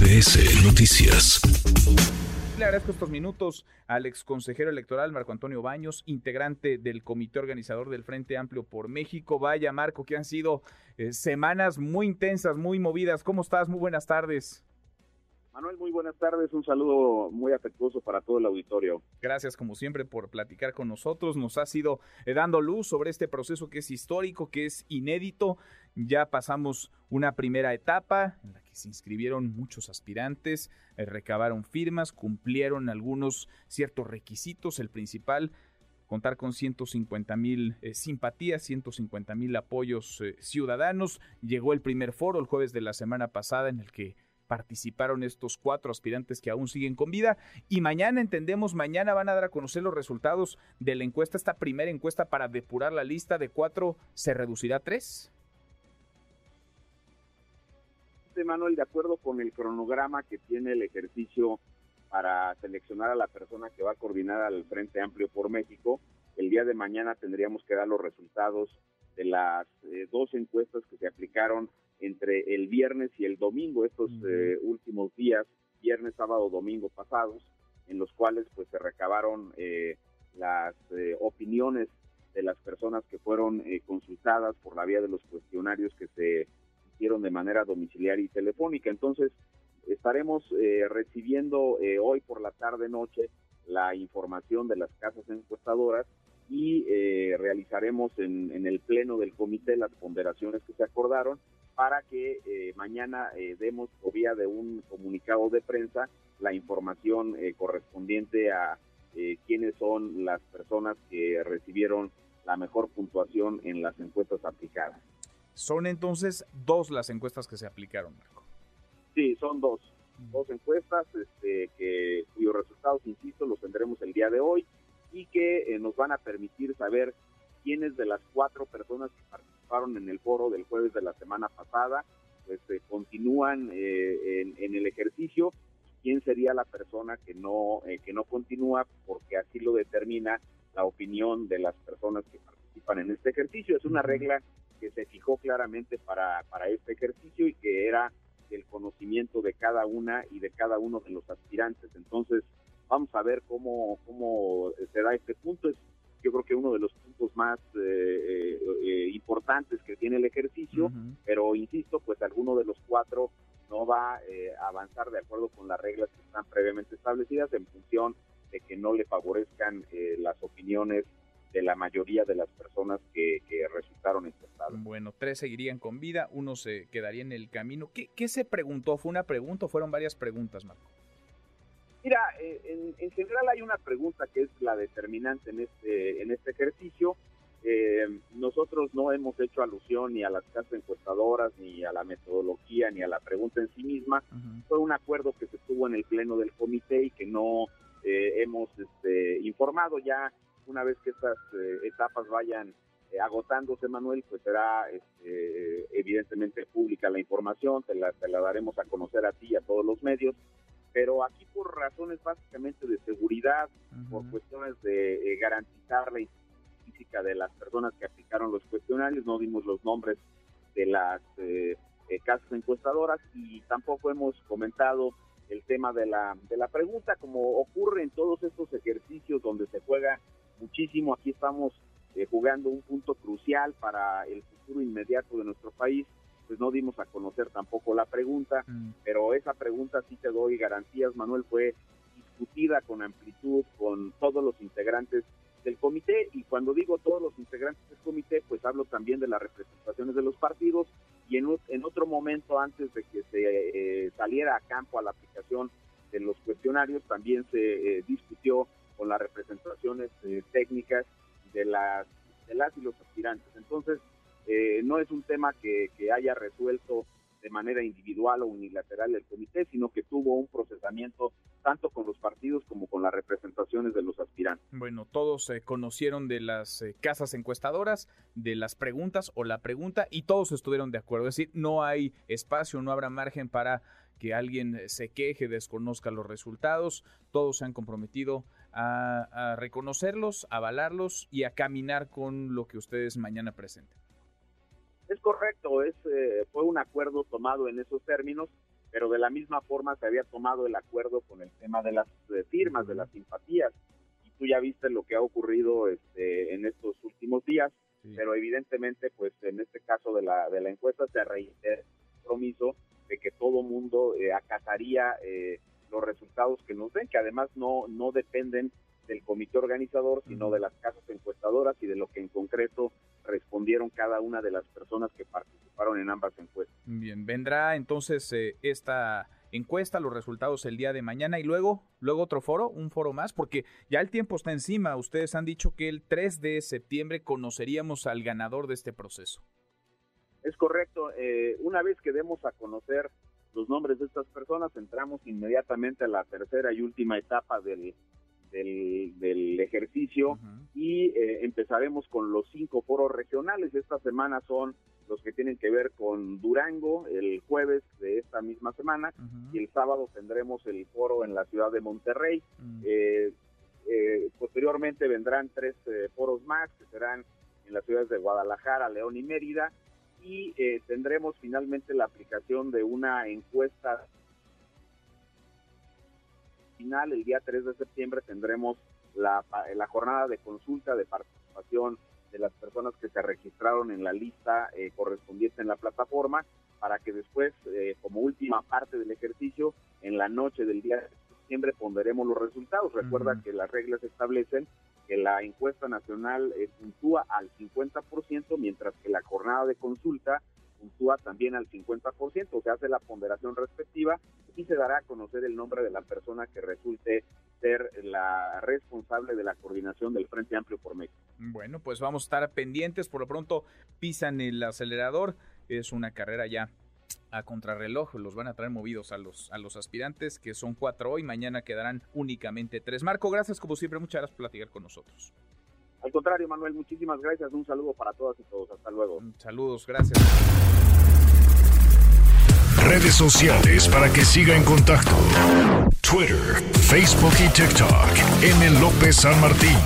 MBS Noticias. Le agradezco estos minutos al ex consejero electoral Marco Antonio Baños, integrante del comité organizador del Frente Amplio por México. Vaya, Marco, que han sido eh, semanas muy intensas, muy movidas. ¿Cómo estás? Muy buenas tardes. Manuel, muy buenas tardes. Un saludo muy afectuoso para todo el auditorio. Gracias, como siempre, por platicar con nosotros. Nos ha sido eh, dando luz sobre este proceso que es histórico, que es inédito. Ya pasamos una primera etapa en la que se inscribieron muchos aspirantes, eh, recabaron firmas, cumplieron algunos ciertos requisitos. El principal, contar con 150 mil eh, simpatías, 150 mil apoyos ciudadanos. Llegó el primer foro el jueves de la semana pasada en el que participaron estos cuatro aspirantes que aún siguen con vida. Y mañana, entendemos, mañana van a dar a conocer los resultados de la encuesta, esta primera encuesta para depurar la lista de cuatro, ¿se reducirá a tres? Manuel, de acuerdo con el cronograma que tiene el ejercicio para seleccionar a la persona que va a coordinar al Frente Amplio por México, el día de mañana tendríamos que dar los resultados de las eh, dos encuestas que se aplicaron entre el viernes y el domingo, estos eh, últimos días, viernes, sábado, domingo pasados, en los cuales pues se recabaron eh, las eh, opiniones de las personas que fueron consultadas por la vía de los cuestionarios que se hicieron de manera domiciliaria y telefónica. Entonces, estaremos recibiendo hoy por la tarde noche la información de las casas encuestadoras y realizaremos en, en, el pleno del comité las ponderaciones que se acordaron para que eh, mañana eh, demos por vía de un comunicado de prensa la información eh, correspondiente a quiénes son las personas que recibieron la mejor puntuación en las encuestas aplicadas. Son entonces dos las encuestas que se aplicaron, Marco. Sí, son dos. Mm. Dos encuestas este, que, cuyos resultados, insisto, los tendremos el día de hoy y que nos van a permitir saber quiénes de las cuatro personas que participaron en el foro del jueves de la semana pasada, pues eh, continúan eh, en, el ejercicio. ¿Quién sería la persona que no, eh, que no continúa? Porque así lo determina la opinión de las personas que participan en este ejercicio. Es una regla que se fijó claramente para, para este ejercicio y que era el conocimiento de cada una y de cada uno de los aspirantes. Entonces, vamos a ver cómo, cómo se da este punto. Es yo creo que uno de los puntos más eh, eh, eh, importantes que tiene el ejercicio, pero insisto, pues alguno de los cuatro no va a avanzar de acuerdo con las reglas que están previamente establecidas en función de que no le favorezcan las opiniones de la mayoría de las personas que, resultaron encuestadas. Bueno, tres seguirían con vida, uno se quedaría en el camino. ¿Qué, ¿Qué se preguntó? ¿Fue una pregunta o fueron varias preguntas, Marco? Mira, eh, en, general hay una pregunta que es la determinante en este, en este ejercicio. Eh, nosotros no hemos hecho alusión ni a las casas encuestadoras, ni a la metodología, ni a la pregunta en sí misma. Fue un acuerdo que se tuvo en el pleno del comité y que no eh, hemos este, informado ya. Una vez que estas etapas vayan agotándose, Manuel, pues será este, evidentemente pública la información, te la, te la daremos a conocer a ti y a todos los medios pero aquí por razones básicamente de seguridad, por cuestiones de eh, garantizar la física de las personas que aplicaron los cuestionarios, no dimos los nombres de las eh, eh, casas encuestadoras y tampoco hemos comentado el tema de la, de la pregunta, como ocurre en todos estos ejercicios donde se juega muchísimo, aquí estamos jugando un punto crucial para el futuro inmediato de nuestro país, pues no dimos a conocer tampoco la pregunta, mm. pero esa pregunta sí te doy garantías, Manuel, fue discutida con amplitud con todos los integrantes del comité. Y cuando digo todos los integrantes del comité, pues hablo también de las representaciones de los partidos. Y en, en otro momento antes de que se eh, saliera a campo a la aplicación de los cuestionarios, también se eh, discutió las representaciones eh, técnicas de las, de las y los aspirantes. Entonces, eh, no es un tema que, haya resuelto de manera individual o unilateral el comité, sino que tuvo un procesamiento tanto con los partidos como con las representaciones de los aspirantes. Bueno, todos se conocieron de las eh, casas encuestadoras, de las preguntas o la pregunta y todos estuvieron de acuerdo. Es decir, no hay espacio, no habrá margen para que alguien se queje, desconozca los resultados. Todos se han comprometido a, a reconocerlos, avalarlos y a caminar con lo que ustedes mañana presenten. Es correcto, es, eh, fue un acuerdo tomado en esos términos pero de la misma forma se había tomado el acuerdo con el tema de las firmas, de las simpatías. Y tú ya viste lo que ha ocurrido este, en estos últimos días, pero evidentemente, pues en este caso de la, de la encuesta se reitera el compromiso de que todo mundo eh, acataría eh, los resultados que nos den, que además no, no dependen del comité organizador, sino de las casas encuestadoras y de lo que en concreto respondieron cada una de las personas que participaron en ambas encuestas. Bien, vendrá entonces eh, esta encuesta, los resultados el día de mañana y luego, luego otro foro, un foro más, porque ya el tiempo está encima. Ustedes han dicho que el 3 de septiembre conoceríamos al ganador de este proceso. Es correcto. Eh, una vez que demos a conocer los nombres de estas personas, entramos inmediatamente a la tercera y última etapa del, del, ejercicio y eh, empezaremos con los cinco foros regionales. Esta semana son los que tienen que ver con Durango, el jueves de esta misma semana, y el sábado tendremos el foro en la ciudad de Monterrey. Eh, eh, posteriormente vendrán tres foros más que serán en las ciudades de Guadalajara, León y Mérida, y tendremos finalmente la aplicación de una encuesta final, el día 3 de septiembre, tendremos la, la jornada de consulta de participación de las personas que se registraron en la lista eh, correspondiente en la plataforma para que después, eh, como última parte del ejercicio, en la noche del día de septiembre pondremos los resultados. Recuerda que las reglas establecen que la encuesta nacional eh, puntúa al 50%, mientras que la jornada de consulta puntúa también al 50%, se hace la ponderación respectiva y se dará a conocer el nombre de la persona que resulte ser la responsable de la coordinación del Frente Amplio por México. Bueno, pues vamos a estar pendientes, por lo pronto pisan el acelerador, es una carrera ya a contrarreloj, los van a traer movidos a los, a los aspirantes, que son cuatro hoy, mañana quedarán únicamente tres. Marco, gracias como siempre, muchas gracias por platicar con nosotros. Al contrario, Manuel, muchísimas gracias. Un saludo para todas y todos. Hasta luego. Saludos, gracias. Redes sociales para que siga en contacto: Twitter, Facebook y TikTok. M. López San Martín.